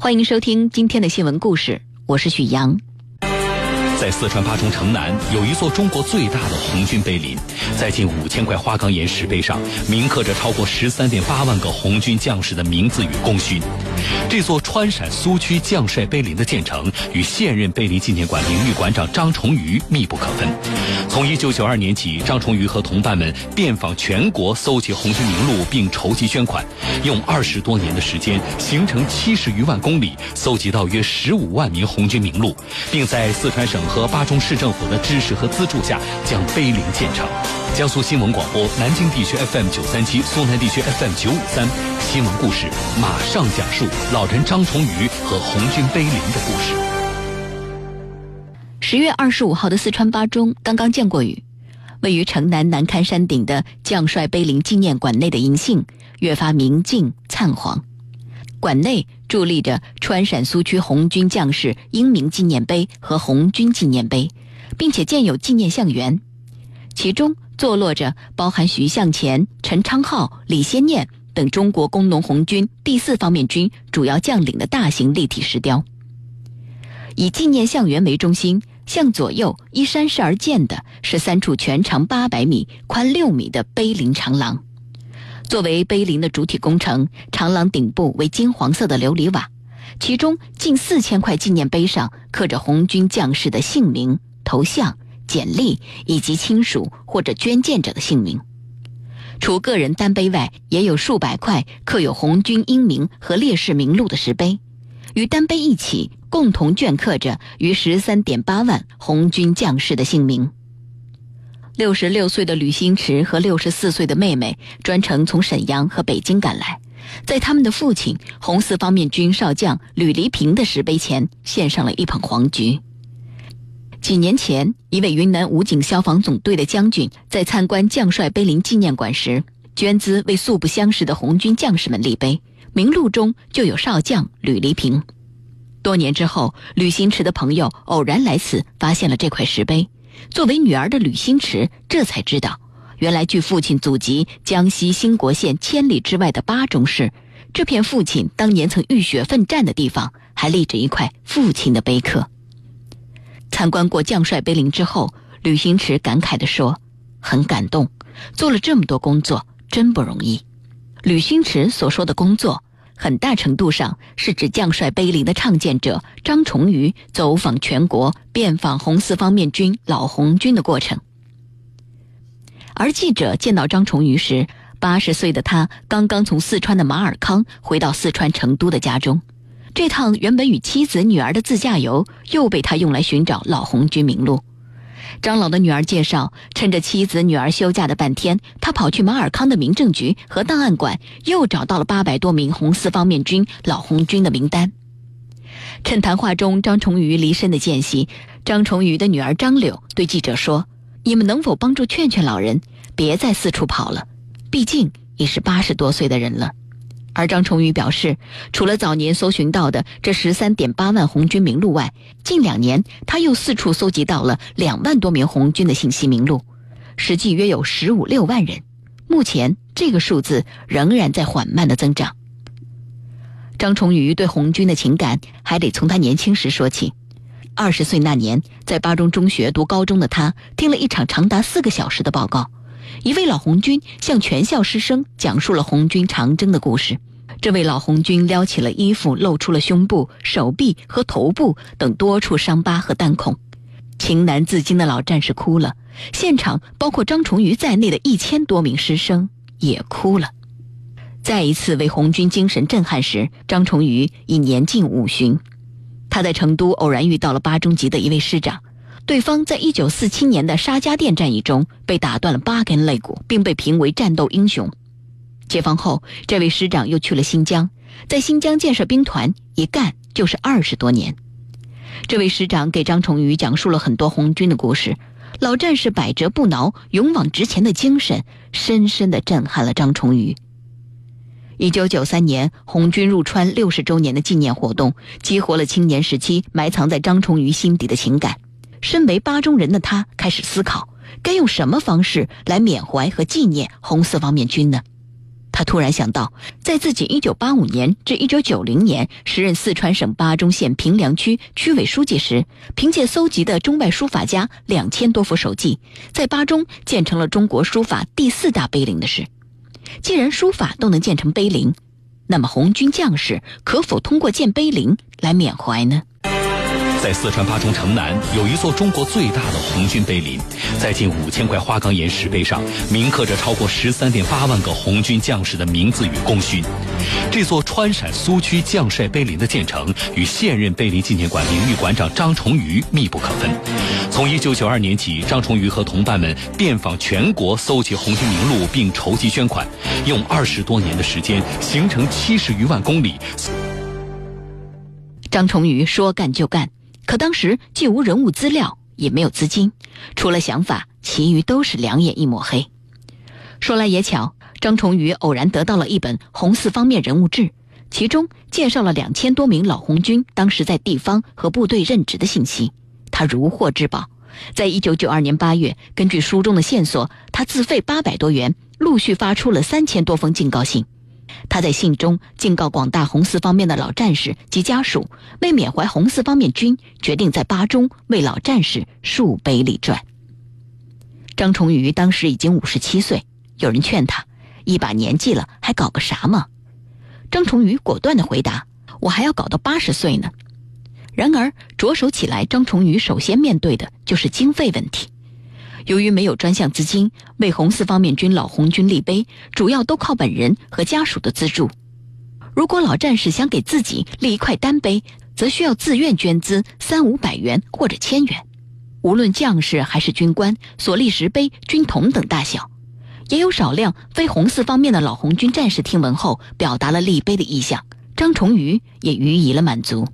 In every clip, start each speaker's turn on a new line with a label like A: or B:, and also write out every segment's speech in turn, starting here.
A: 欢迎收听今天的新闻故事，我是许阳。
B: 在四川巴中城南有一座中国最大的红军碑林，在近五千块花岗岩石碑上铭刻着超过十三点八万个红军将士的名字与功勋。这座川陕苏区将帅碑林的建成与现任碑林纪念馆名誉馆长张崇瑜密不可分。从一九九二年起，张崇瑜和同伴们遍访全国，搜集红军名录并筹集捐款，用二十多年的时间，行程七十余万公里，搜集到约十五万名红军名录，并在四川省。和巴中市政府的支持和资助下，将碑林建成。江苏新闻广播南京地区 FM 九三七，苏南地区 FM 九五三。新闻故事马上讲述老人张崇瑜和红军碑林的故事。
A: 十月二十五号的四川巴中刚刚降过雨，位于城南南坎山顶的将帅碑林纪念馆内的银杏越发明净灿黄。馆内伫立着川陕苏区红军将士英名纪念碑和红军纪念碑，并且建有纪念像园，其中坐落着包含徐向前、陈昌浩、李先念等中国工农红军第四方面军主要将领的大型立体石雕。以纪念像园为中心，向左右依山势而建的是三处全长八百米、宽六米的碑林长廊。作为碑林的主体工程，长廊顶部为金黄色的琉璃瓦，其中近四千块纪念碑上刻着红军将士的姓名、头像、简历以及亲属或者捐建者的姓名。除个人单碑外，也有数百块刻有红军英名和烈士名录的石碑，与单碑一起，共同镌刻着逾十三点八万红军将士的姓名。六十六岁的吕新池和六十四岁的妹妹专程从沈阳和北京赶来，在他们的父亲红四方面军少将吕黎平的石碑前献上了一捧黄菊。几年前，一位云南武警消防总队的将军在参观将帅碑林纪念馆时，捐资为素不相识的红军将士们立碑，名录中就有少将吕黎平。多年之后，吕新池的朋友偶然来此，发现了这块石碑。作为女儿的吕新池这才知道，原来距父亲祖籍江西兴国县千里之外的巴中市，这片父亲当年曾浴血奋战的地方，还立着一块父亲的碑刻。参观过将帅碑林之后，吕新池感慨地说：“很感动，做了这么多工作，真不容易。”吕新池所说的工作。很大程度上是指将帅碑林的创建者张崇瑜走访全国、遍访红四方面军老红军的过程。而记者见到张崇瑜时，八十岁的他刚刚从四川的马尔康回到四川成都的家中，这趟原本与妻子女儿的自驾游又被他用来寻找老红军名录。张老的女儿介绍，趁着妻子女儿休假的半天，他跑去马尔康的民政局和档案馆，又找到了八百多名红四方面军老红军的名单。趁谈话中张崇瑜离身的间隙，张崇瑜的女儿张柳对记者说：“你们能否帮助劝劝老人，别再四处跑了？毕竟已是八十多岁的人了。”而张崇瑜表示，除了早年搜寻到的这十三点八万红军名录外，近两年他又四处搜集到了两万多名红军的信息名录，实际约有十五六万人。目前这个数字仍然在缓慢的增长。张崇瑜对红军的情感还得从他年轻时说起。二十岁那年，在巴中中学读高中的他，听了一场长达四个小时的报告。一位老红军向全校师生讲述了红军长征的故事。这位老红军撩起了衣服，露出了胸部、手臂和头部等多处伤疤和弹孔，情难自禁的老战士哭了。现场包括张崇瑜在内的一千多名师生也哭了。再一次为红军精神震撼时，张崇瑜已年近五旬。他在成都偶然遇到了八中级的一位师长。对方在一九四七年的沙家店战役中被打断了八根肋骨，并被评为战斗英雄。解放后，这位师长又去了新疆，在新疆建设兵团，一干就是二十多年。这位师长给张崇瑜讲述了很多红军的故事，老战士百折不挠、勇往直前的精神，深深地震撼了张崇瑜。一九九三年，红军入川六十周年的纪念活动，激活了青年时期埋藏在张崇瑜心底的情感。身为巴中人的他开始思考，该用什么方式来缅怀和纪念红四方面军呢？他突然想到，在自己1985年至1990年时任四川省巴中县平凉区区委书记时，凭借搜集的中外书法家两千多幅手迹，在巴中建成了中国书法第四大碑林的事。既然书法都能建成碑林，那么红军将士可否通过建碑林来缅怀呢？
B: 在四川巴中城南有一座中国最大的红军碑林，在近五千块花岗岩石碑上铭刻着超过十三点八万个红军将士的名字与功勋。这座川陕苏区将帅碑林的建成与现任碑林纪念馆名誉馆长张崇瑜密不可分。从一九九二年起，张崇瑜和同伴们遍访全国，搜集红军名录并筹集捐款，用二十多年的时间，行程七十余万公里。
A: 张崇瑜说干就干。可当时既无人物资料，也没有资金，除了想法，其余都是两眼一抹黑。说来也巧，张崇瑜偶然得到了一本红四方面人物志，其中介绍了两千多名老红军当时在地方和部队任职的信息。他如获至宝，在一九九二年八月，根据书中的线索，他自费八百多元，陆续发出了三千多封警告信。他在信中警告广大红四方面的老战士及家属，为缅怀红四方面军，决定在巴中为老战士树碑立传。张崇禹当时已经五十七岁，有人劝他，一把年纪了还搞个啥嘛？张崇禹果断地回答：“我还要搞到八十岁呢。”然而着手起来，张崇禹首先面对的就是经费问题。由于没有专项资金为红四方面军老红军立碑，主要都靠本人和家属的资助。如果老战士想给自己立一块单碑，则需要自愿捐资三五百元或者千元。无论将士还是军官，所立石碑均同等大小。也有少量非红四方面的老红军战士听闻后，表达了立碑的意向。张崇瑜也予以了满足。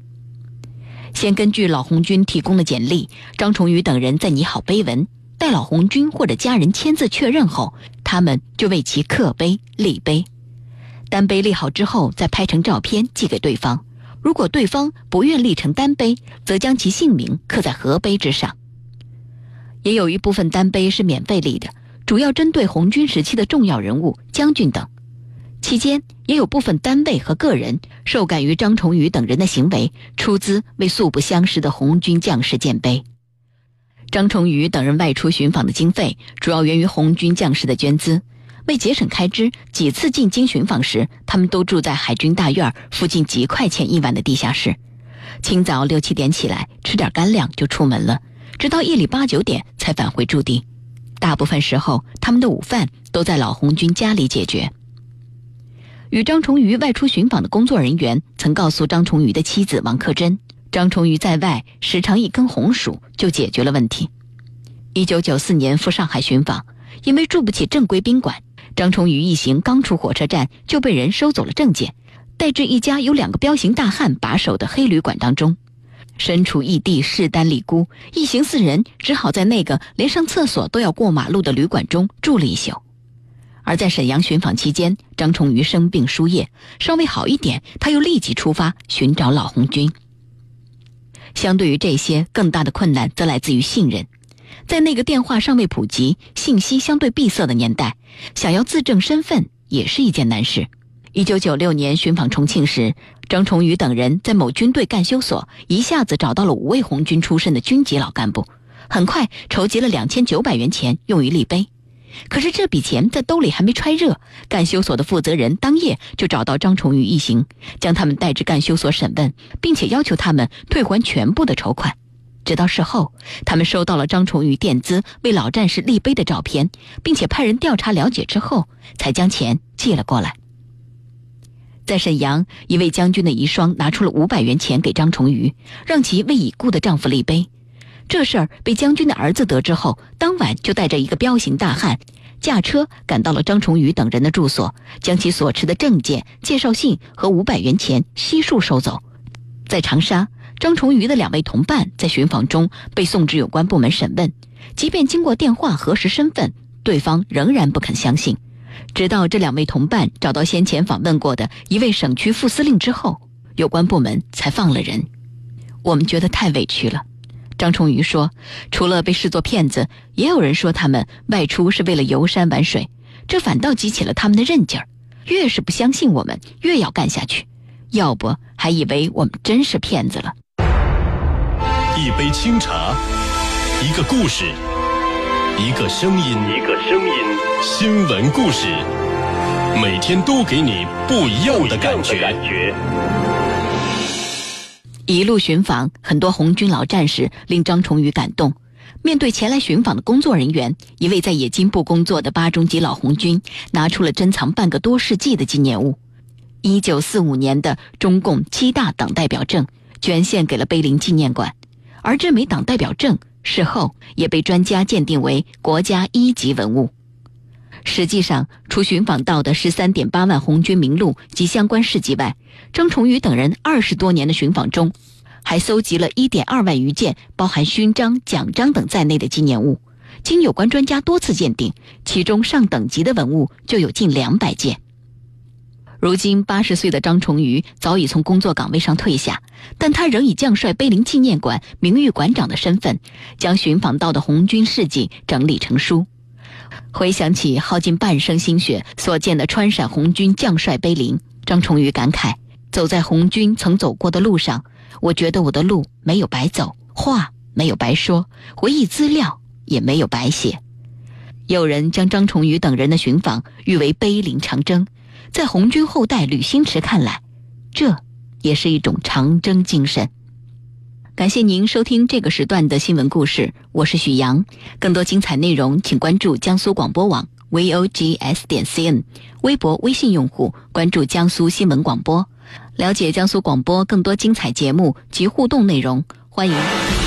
A: 先根据老红军提供的简历，张崇瑜等人在拟好碑文。在老红军或者家人签字确认后，他们就为其刻碑立碑。单碑立好之后，再拍成照片寄给对方。如果对方不愿立成单碑，则将其姓名刻在合碑之上。也有一部分单碑是免费立的，主要针对红军时期的重要人物、将军等。期间也有部分单位和个人受感于张崇宇等人的行为，出资为素不相识的红军将士建碑。张崇宇等人外出寻访的经费主要源于红军将士的捐资。为节省开支，几次进京寻访时，他们都住在海军大院附近几块钱一晚的地下室。清早六七点起来，吃点干粮就出门了，直到夜里八九点才返回驻地。大部分时候，他们的午饭都在老红军家里解决。与张崇宇外出寻访的工作人员曾告诉张崇宇的妻子王克珍。张崇瑜在外时常一根红薯就解决了问题。一九九四年赴上海寻访，因为住不起正规宾馆，张崇瑜一行刚出火车站就被人收走了证件，带至一家有两个彪形大汉把守的黑旅馆当中。身处异地势单力孤，一行四人只好在那个连上厕所都要过马路的旅馆中住了一宿。而在沈阳寻访期间，张崇瑜生病输液，稍微好一点，他又立即出发寻找老红军。相对于这些，更大的困难则来自于信任。在那个电话尚未普及、信息相对闭塞的年代，想要自证身份也是一件难事。一九九六年寻访重庆时，张崇宇等人在某军队干休所一下子找到了五位红军出身的军级老干部，很快筹集了两千九百元钱用于立碑。可是这笔钱在兜里还没揣热，干休所的负责人当夜就找到张崇宇一行，将他们带至干休所审问，并且要求他们退还全部的筹款。直到事后，他们收到了张崇宇垫资为老战士立碑的照片，并且派人调查了解之后，才将钱寄了过来。在沈阳，一位将军的遗孀拿出了五百元钱给张崇宇，让其为已故的丈夫立碑。这事儿被将军的儿子得知后，当晚就带着一个彪形大汉，驾车赶到了张崇宇等人的住所，将其所持的证件、介绍信和五百元钱悉数收走。在长沙，张崇宇的两位同伴在寻访中被送至有关部门审问，即便经过电话核实身份，对方仍然不肯相信。直到这两位同伴找到先前访问过的一位省区副司令之后，有关部门才放了人。我们觉得太委屈了。张崇瑜说：“除了被视作骗子，也有人说他们外出是为了游山玩水，这反倒激起了他们的韧劲儿。越是不相信我们，越要干下去，要不还以为我们真是骗子了。
C: 一杯清茶，一个故事，一个声音，
D: 一个声音，
C: 新闻故事，每天都给你不一样的
D: 感觉。
A: 一路寻访，很多红军老战士令张崇宇感动。面对前来寻访的工作人员，一位在冶金部工作的八中级老红军拿出了珍藏半个多世纪的纪念物——一九四五年的中共七大党代表证，捐献给了碑林纪念馆。而这枚党代表证事后也被专家鉴定为国家一级文物。实际上，除寻访到的十三点八万红军名录及相关事迹外，张崇宇等人二十多年的寻访中，还搜集了一点二万余件包含勋章、奖章等在内的纪念物。经有关专家多次鉴定，其中上等级的文物就有近两百件。如今八十岁的张崇宇早已从工作岗位上退下，但他仍以将帅碑林纪念馆名誉馆长的身份，将寻访到的红军事迹整理成书。回想起耗尽半生心血所建的川陕红军将帅碑林，张崇宇感慨：走在红军曾走过的路上，我觉得我的路没有白走，话没有白说，回忆资料也没有白写。有人将张崇宇等人的寻访誉为碑林长征，在红军后代吕新池看来，这也是一种长征精神。感谢您收听这个时段的新闻故事，我是许阳。更多精彩内容，请关注江苏广播网 vogs 点 cn，微博、微信用户关注江苏新闻广播，了解江苏广播更多精彩节目及互动内容，欢迎。